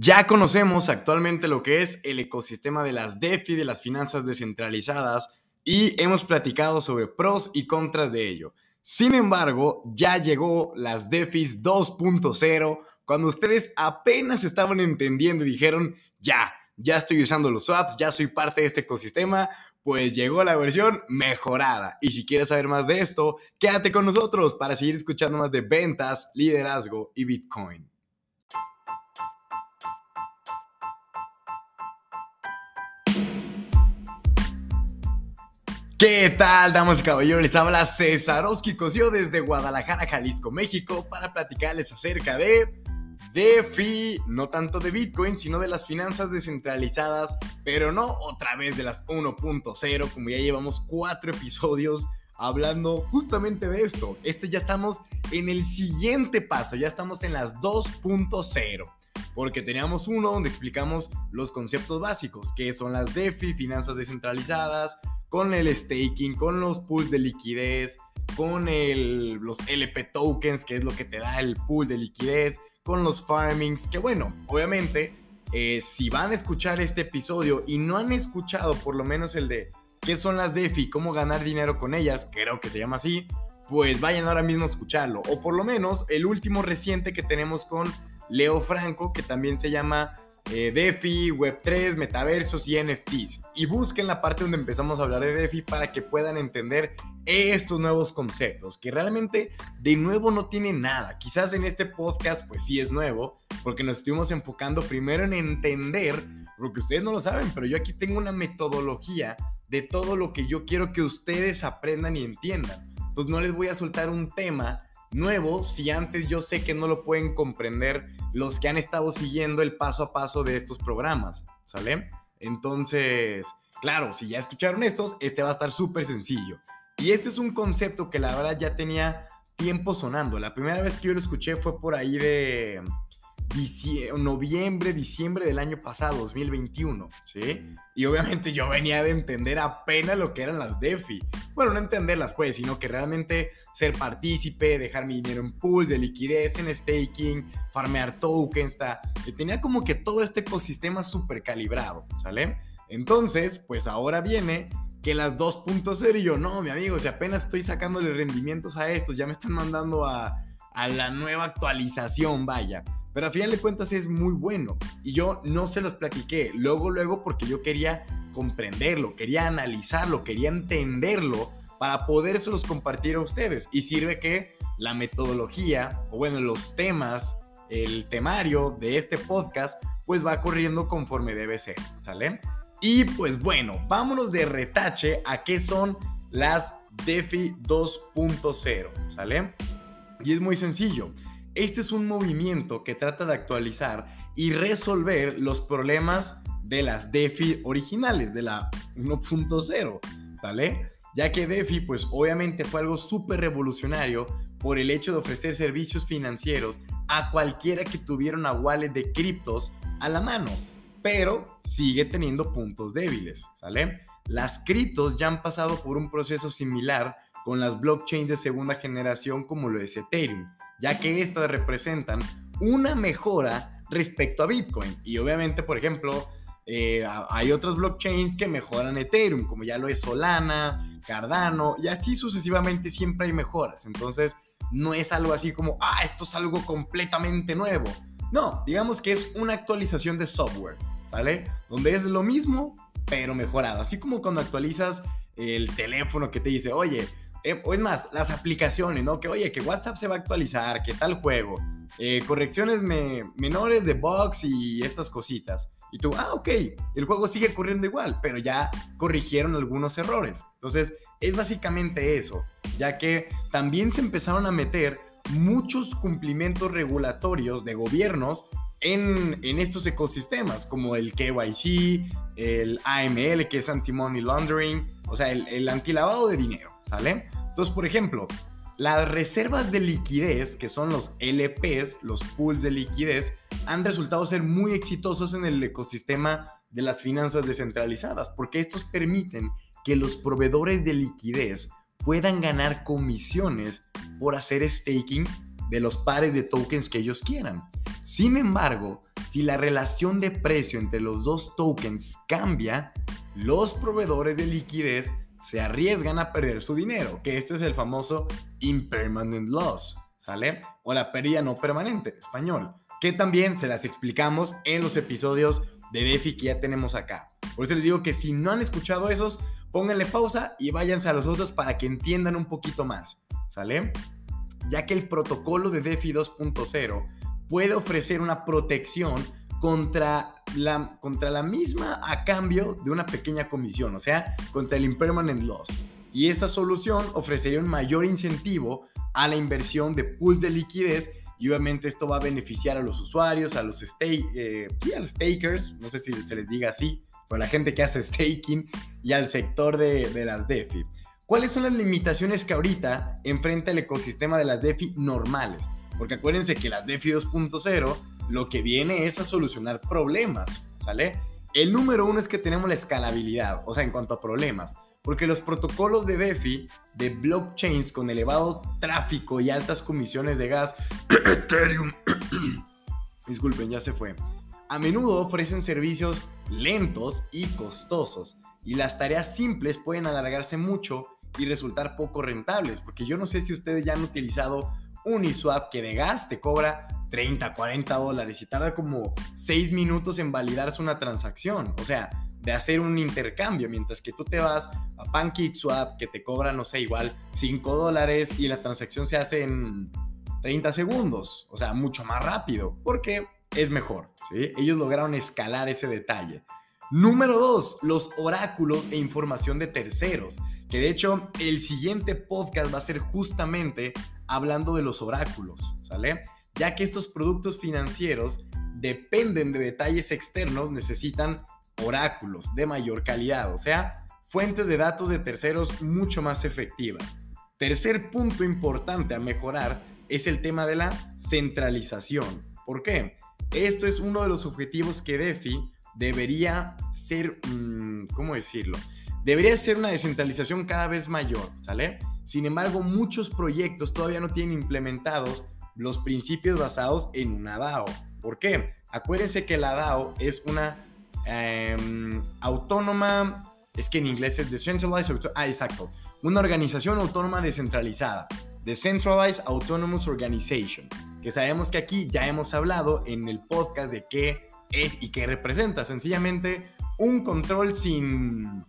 Ya conocemos actualmente lo que es el ecosistema de las DeFi, de las finanzas descentralizadas, y hemos platicado sobre pros y contras de ello. Sin embargo, ya llegó las DeFi 2.0, cuando ustedes apenas estaban entendiendo y dijeron, ya, ya estoy usando los swaps, ya soy parte de este ecosistema, pues llegó la versión mejorada. Y si quieres saber más de esto, quédate con nosotros para seguir escuchando más de ventas, liderazgo y Bitcoin. ¿Qué tal, damas y caballeros? Les habla Cesarowski Cosio desde Guadalajara, Jalisco, México, para platicarles acerca de DeFi, no tanto de Bitcoin, sino de las finanzas descentralizadas, pero no otra vez de las 1.0, como ya llevamos cuatro episodios hablando justamente de esto. Este ya estamos en el siguiente paso, ya estamos en las 2.0 porque teníamos uno donde explicamos los conceptos básicos, que son las DeFi, finanzas descentralizadas, con el staking, con los pools de liquidez, con los LP tokens, que es lo que te da el pool de liquidez, con los farmings, que bueno, obviamente, eh, si van a escuchar este episodio y no han escuchado por lo menos el de qué son las DeFi, cómo ganar dinero con ellas, creo que se llama así, pues vayan ahora mismo a escucharlo. O por lo menos el último reciente que tenemos con Leo Franco, que también se llama eh, DeFi, Web3, metaversos y NFTs. Y busquen la parte donde empezamos a hablar de DeFi para que puedan entender estos nuevos conceptos, que realmente de nuevo no tiene nada. Quizás en este podcast pues sí es nuevo, porque nos estuvimos enfocando primero en entender, porque ustedes no lo saben, pero yo aquí tengo una metodología de todo lo que yo quiero que ustedes aprendan y entiendan. Entonces no les voy a soltar un tema nuevo si antes yo sé que no lo pueden comprender los que han estado siguiendo el paso a paso de estos programas, ¿sale? Entonces, claro, si ya escucharon estos, este va a estar súper sencillo. Y este es un concepto que la verdad ya tenía tiempo sonando. La primera vez que yo lo escuché fue por ahí de noviembre, diciembre del año pasado, 2021, ¿sí? Y obviamente yo venía de entender apenas lo que eran las DeFi. Bueno, no entenderlas pues, sino que realmente ser partícipe, dejar mi dinero en pools de liquidez, en staking, farmear tokens, que tenía como que todo este ecosistema súper calibrado, ¿sale? Entonces, pues ahora viene que las 2.0 y yo, no, mi amigo, si apenas estoy sacándole rendimientos a estos, ya me están mandando a, a la nueva actualización, vaya. Pero a final de cuentas es muy bueno. Y yo no se los platiqué luego, luego, porque yo quería comprenderlo, quería analizarlo, quería entenderlo para podérselos compartir a ustedes. Y sirve que la metodología, o bueno, los temas, el temario de este podcast, pues va corriendo conforme debe ser, ¿sale? Y pues bueno, vámonos de retache a qué son las DeFi 2.0, ¿sale? Y es muy sencillo. Este es un movimiento que trata de actualizar y resolver los problemas de las DeFi originales, de la 1.0, ¿sale? Ya que DeFi, pues obviamente fue algo súper revolucionario por el hecho de ofrecer servicios financieros a cualquiera que tuviera una wallet de criptos a la mano, pero sigue teniendo puntos débiles, ¿sale? Las criptos ya han pasado por un proceso similar con las blockchains de segunda generación como lo es Ethereum ya que estas representan una mejora respecto a Bitcoin. Y obviamente, por ejemplo, eh, hay otras blockchains que mejoran Ethereum, como ya lo es Solana, Cardano, y así sucesivamente siempre hay mejoras. Entonces, no es algo así como, ah, esto es algo completamente nuevo. No, digamos que es una actualización de software, ¿sale? Donde es lo mismo, pero mejorado. Así como cuando actualizas el teléfono que te dice, oye, o es más, las aplicaciones, ¿no? Que oye, que WhatsApp se va a actualizar, que tal juego, eh, correcciones menores de bugs y estas cositas. Y tú, ah, ok, el juego sigue corriendo igual, pero ya corrigieron algunos errores. Entonces, es básicamente eso, ya que también se empezaron a meter muchos cumplimientos regulatorios de gobiernos en, en, estos ecosistemas, como el KYC, el AML, que es Anti-Money Laundering, o sea, el, el antilavado de dinero. ¿Sale? Entonces, por ejemplo, las reservas de liquidez, que son los LPs, los pools de liquidez, han resultado ser muy exitosos en el ecosistema de las finanzas descentralizadas, porque estos permiten que los proveedores de liquidez puedan ganar comisiones por hacer staking de los pares de tokens que ellos quieran. Sin embargo, si la relación de precio entre los dos tokens cambia, los proveedores de liquidez se arriesgan a perder su dinero, que este es el famoso impermanent loss, ¿sale? O la pérdida no permanente, español, que también se las explicamos en los episodios de DeFi que ya tenemos acá. Por eso les digo que si no han escuchado esos, pónganle pausa y váyanse a los otros para que entiendan un poquito más, ¿sale? Ya que el protocolo de DeFi 2.0 puede ofrecer una protección contra la, contra la misma a cambio de una pequeña comisión, o sea, contra el impermanent loss. Y esa solución ofrecería un mayor incentivo a la inversión de pools de liquidez y obviamente esto va a beneficiar a los usuarios, a los, stake, eh, a los stakers, no sé si se les diga así, pero la gente que hace staking y al sector de, de las DeFi. ¿Cuáles son las limitaciones que ahorita enfrenta el ecosistema de las DeFi normales? Porque acuérdense que las DeFi 2.0 lo que viene es a solucionar problemas, ¿sale? El número uno es que tenemos la escalabilidad, o sea, en cuanto a problemas, porque los protocolos de DeFi, de blockchains con elevado tráfico y altas comisiones de gas, Ethereum, disculpen, ya se fue, a menudo ofrecen servicios lentos y costosos, y las tareas simples pueden alargarse mucho y resultar poco rentables, porque yo no sé si ustedes ya han utilizado Uniswap que de gas te cobra 30, 40 dólares y tarda como 6 minutos en validarse una transacción. O sea, de hacer un intercambio, mientras que tú te vas a PancakeSwap que te cobra, no sé, igual 5 dólares y la transacción se hace en 30 segundos. O sea, mucho más rápido, porque es mejor. ¿sí? Ellos lograron escalar ese detalle. Número 2, los oráculos e información de terceros. Que de hecho, el siguiente podcast va a ser justamente hablando de los oráculos, ¿sale? Ya que estos productos financieros dependen de detalles externos, necesitan oráculos de mayor calidad, o sea, fuentes de datos de terceros mucho más efectivas. Tercer punto importante a mejorar es el tema de la centralización. ¿Por qué? Esto es uno de los objetivos que DeFi debería ser, mm, ¿cómo decirlo? Debería ser una descentralización cada vez mayor, ¿sale? Sin embargo, muchos proyectos todavía no tienen implementados los principios basados en una DAO. ¿Por qué? Acuérdense que la DAO es una em, autónoma, es que en inglés es Decentralized, ah, exacto, una organización autónoma descentralizada, Decentralized Autonomous Organization, que sabemos que aquí ya hemos hablado en el podcast de qué es y qué representa, sencillamente un control sin,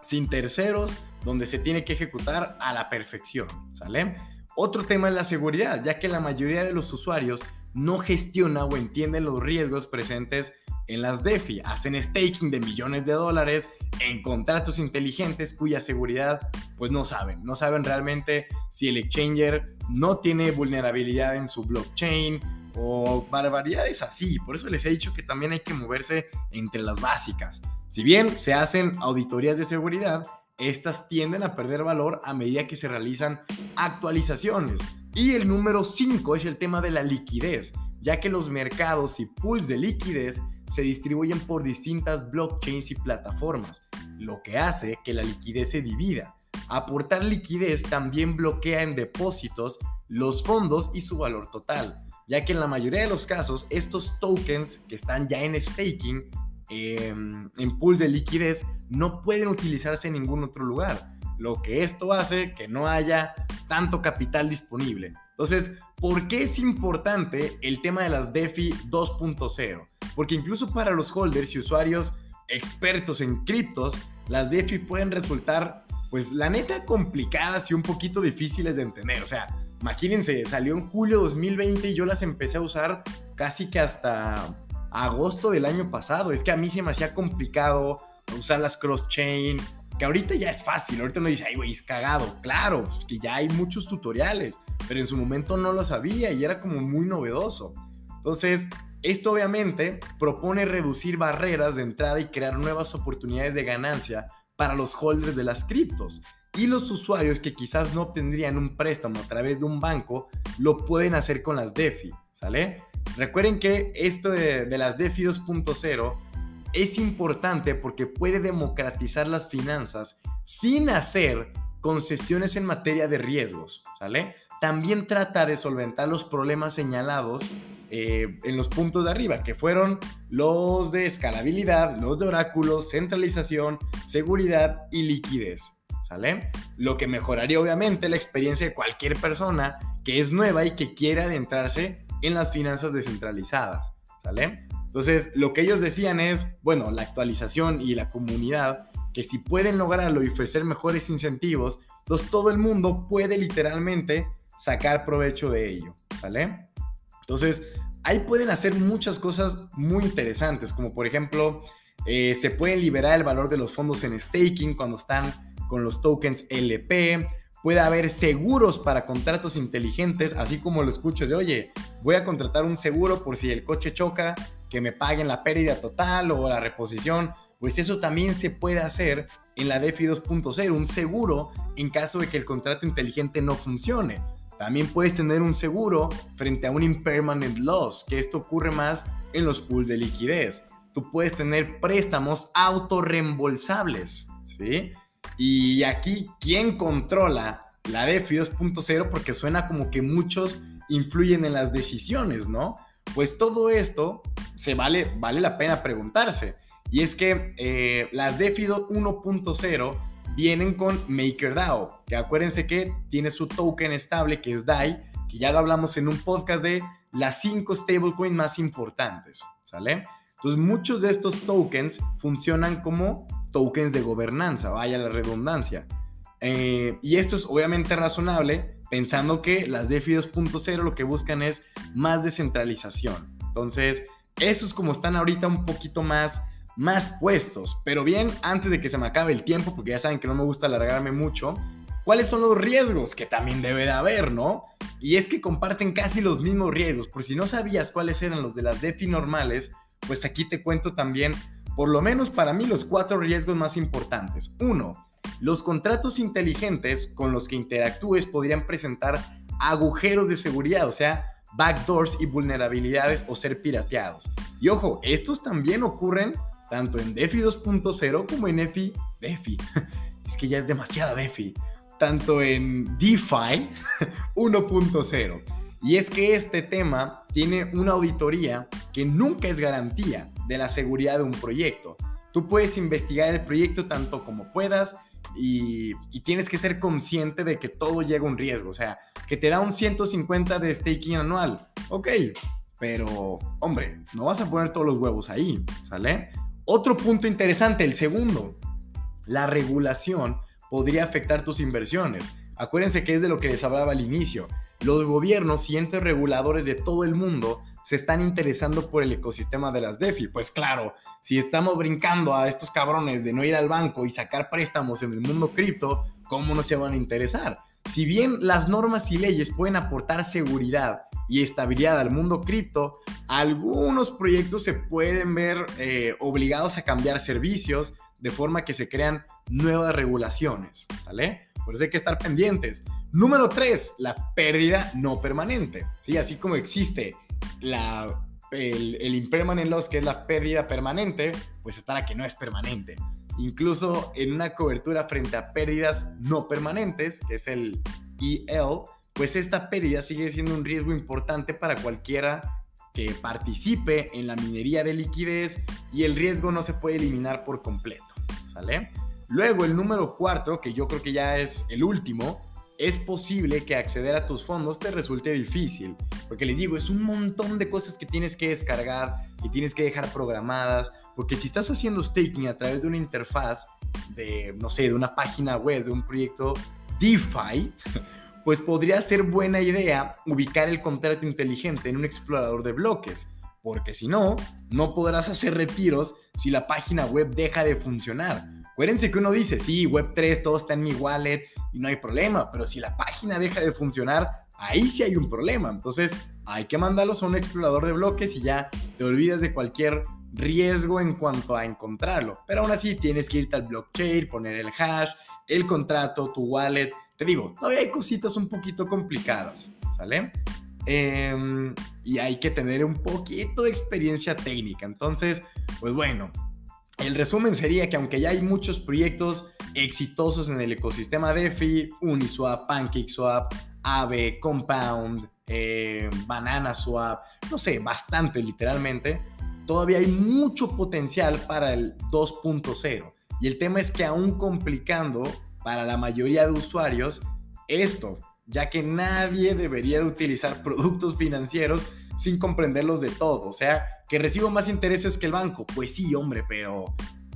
sin terceros, donde se tiene que ejecutar a la perfección, ¿sale? Otro tema es la seguridad, ya que la mayoría de los usuarios no gestiona o entiende los riesgos presentes en las DeFi. Hacen staking de millones de dólares en contratos inteligentes cuya seguridad pues no saben. No saben realmente si el exchanger no tiene vulnerabilidad en su blockchain o barbaridades así. Por eso les he dicho que también hay que moverse entre las básicas. Si bien se hacen auditorías de seguridad, estas tienden a perder valor a medida que se realizan actualizaciones. Y el número 5 es el tema de la liquidez, ya que los mercados y pools de liquidez se distribuyen por distintas blockchains y plataformas, lo que hace que la liquidez se divida. Aportar liquidez también bloquea en depósitos los fondos y su valor total, ya que en la mayoría de los casos estos tokens que están ya en staking Em, en pools de liquidez no pueden utilizarse en ningún otro lugar. Lo que esto hace que no haya tanto capital disponible. Entonces, ¿por qué es importante el tema de las DeFi 2.0? Porque incluso para los holders y usuarios expertos en criptos, las DeFi pueden resultar, pues la neta, complicadas y un poquito difíciles de entender. O sea, imagínense, salió en julio 2020 y yo las empecé a usar casi que hasta agosto del año pasado. Es que a mí se me hacía complicado usar las cross-chain, que ahorita ya es fácil. Ahorita uno dice, ay, güey, es cagado. Claro, pues, que ya hay muchos tutoriales, pero en su momento no lo sabía y era como muy novedoso. Entonces, esto obviamente propone reducir barreras de entrada y crear nuevas oportunidades de ganancia para los holders de las criptos. Y los usuarios que quizás no obtendrían un préstamo a través de un banco, lo pueden hacer con las DeFi, ¿sale? Recuerden que esto de, las DeFi 2.0 es importante porque puede democratizar las finanzas sin hacer concesiones en materia de riesgos, ¿sale? También trata de solventar los problemas señalados eh, en los puntos de arriba, que fueron los de escalabilidad, los de oráculos, centralización, seguridad y liquidez. ¿Sale? Lo que mejoraría obviamente la experiencia de cualquier persona que es nueva y que quiere adentrarse en las finanzas descentralizadas. ¿Sale? Entonces, lo que ellos decían es, bueno, la actualización y la comunidad, que si pueden lograrlo y ofrecer mejores incentivos, entonces todo el mundo puede literalmente sacar provecho de ello, ¿sale? Entonces, ahí pueden hacer muchas cosas muy interesantes, como por ejemplo, eh, se pueden liberar el valor de los fondos en staking cuando están con los tokens LP, puede haber seguros para contratos inteligentes, así como lo escucho de, oye, voy a contratar un seguro por si el coche choca, que me paguen la pérdida total o la reposición, pues eso también se puede hacer en la DeFi 2.0, un seguro en caso de que el contrato inteligente no funcione. También puedes tener un seguro frente a un impermanent loss, que esto ocurre más en los pools de liquidez. Tú puedes tener préstamos autorreembolsables, ¿sí? Y aquí, ¿quién controla la DeFi 2.0? Porque suena como que muchos influyen en las decisiones, ¿no? Pues todo esto se vale, vale la pena preguntarse. Y es que eh, las DeFi 1.0 vienen con MakerDAO, que acuérdense que tiene su token estable que es DAI, que ya lo hablamos en un podcast de las 5 stablecoins más importantes, ¿sale? Entonces muchos de estos tokens funcionan como tokens de gobernanza, vaya la redundancia. Eh, y esto es obviamente razonable pensando que las DeFi 2.0 lo que buscan es más descentralización. Entonces, esos como están ahorita un poquito más más puestos. Pero bien, antes de que se me acabe el tiempo, porque ya saben que no me gusta alargarme mucho, ¿cuáles son los riesgos? Que también debe de haber, ¿no? Y es que comparten casi los mismos riesgos. Por si no sabías cuáles eran los de las DeFi normales, pues aquí te cuento también, por lo menos para mí, los cuatro riesgos más importantes. Uno, los contratos inteligentes con los que interactúes podrían presentar agujeros de seguridad, o sea, backdoors y vulnerabilidades o ser pirateados. Y ojo, estos también ocurren tanto en DeFi 2.0 como en EFI, DeFi, es que ya es demasiada DeFi, tanto en DeFi 1.0. Y es que este tema tiene una auditoría que nunca es garantía de la seguridad de un proyecto. Tú puedes investigar el proyecto tanto como puedas y, tienes que ser consciente de que todo llega a un riesgo. O sea, que te da un 150 de staking anual. Ok, pero hombre, no vas a poner todos los huevos ahí, ¿sale? Otro punto interesante, el segundo, la regulación podría afectar tus inversiones. Acuérdense que es de lo que les hablaba al inicio. Los gobiernos y entes reguladores de todo el mundo se están interesando por el ecosistema de las DeFi. Pues claro, si estamos brincando a estos cabrones de no ir al banco y sacar préstamos en el mundo cripto, ¿cómo no se van a interesar? Si bien las normas y leyes pueden aportar seguridad y estabilidad al mundo cripto, algunos proyectos se pueden ver eh, obligados a cambiar servicios de forma que se crean nuevas regulaciones, ¿vale? Por eso hay que estar pendientes. Número 3, la pérdida no permanente. ¿sí? Así como existe la, el, el impermanent loss, que es la pérdida permanente, pues está la que no es permanente incluso en una cobertura frente a pérdidas no permanentes, que es el EL, pues esta pérdida sigue siendo un riesgo importante para cualquiera que participe en la minería de liquidez y el riesgo no se puede eliminar por completo, ¿sale? Luego el número cuatro, que yo creo que ya es el último, es posible que acceder a tus fondos te resulte difícil, porque les digo, es un montón de cosas que tienes que descargar, y tienes que dejar programadas, porque si estás haciendo staking a través de una interfaz de, no sé, de una página web, de un proyecto DeFi, pues podría ser buena idea ubicar el contrato inteligente en un explorador de bloques, porque si no, no podrás hacer retiros si la página web deja de funcionar. Acuérdense que uno dice, sí, Web3, todo está en mi wallet y no hay problema, pero si la página deja de funcionar, ahí sí hay un problema. Entonces, hay que mandarlos a un explorador de bloques y ya te olvidas de cualquier riesgo en cuanto a encontrarlo. Pero aún así tienes que irte al blockchain, poner el hash, el contrato, tu wallet. Te digo, todavía hay cositas un poquito complicadas, ¿sale? Em, y hay que tener un poquito de experiencia técnica. Entonces, pues bueno, el resumen sería que aunque ya hay muchos proyectos exitosos en el ecosistema DeFi, Uniswap, PancakeSwap, Aave, Compound, eh, Banana Swap, no sé, bastante literalmente, todavía hay mucho potencial para el 2.0. Y el tema es que aún complicando para la mayoría de usuarios esto, ya que nadie debería de utilizar productos financieros sin comprenderlos de todo. O sea, que recibo más intereses que el banco. Pues sí, hombre, pero,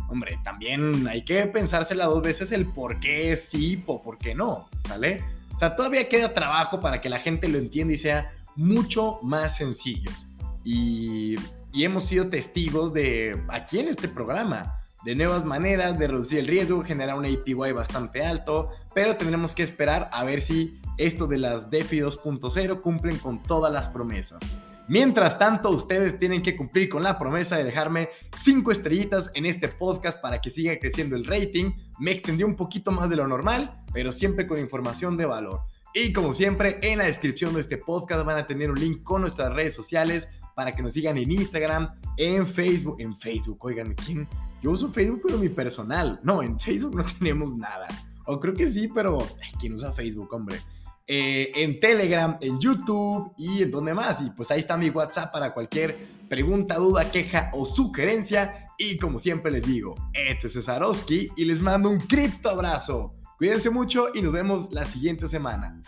hombre, también hay que pensársela dos veces el por qué sí o por qué no, ¿sale? O sea, todavía queda trabajo para que la gente lo entienda y sea mucho más sencillo. Y, y hemos sido testigos de aquí en este programa de nuevas maneras de reducir el riesgo, generar un APY bastante alto, pero tendremos que esperar a ver si esto de las DeFi 2.0 cumplen con todas las promesas. Mientras tanto, ustedes tienen que cumplir con la promesa de dejarme 5 estrellitas en este podcast para que siga creciendo el rating. Me extendió un poquito más de lo normal, pero siempre con información de valor. Y como siempre, en la descripción de este podcast van a tener un link con nuestras redes sociales para que nos sigan en Instagram, en Facebook, en Facebook, oigan, ¿quién? Yo uso Facebook pero mi personal. No, en Facebook no tenemos nada. O creo que sí, pero ¿quién usa Facebook, hombre? Eh, en Telegram, en YouTube y en donde más. Y pues ahí está mi WhatsApp para cualquier pregunta, duda, queja o sugerencia. Y como siempre les digo, este es Cesarowski y les mando un cripto abrazo. Cuídense mucho y nos vemos la siguiente semana.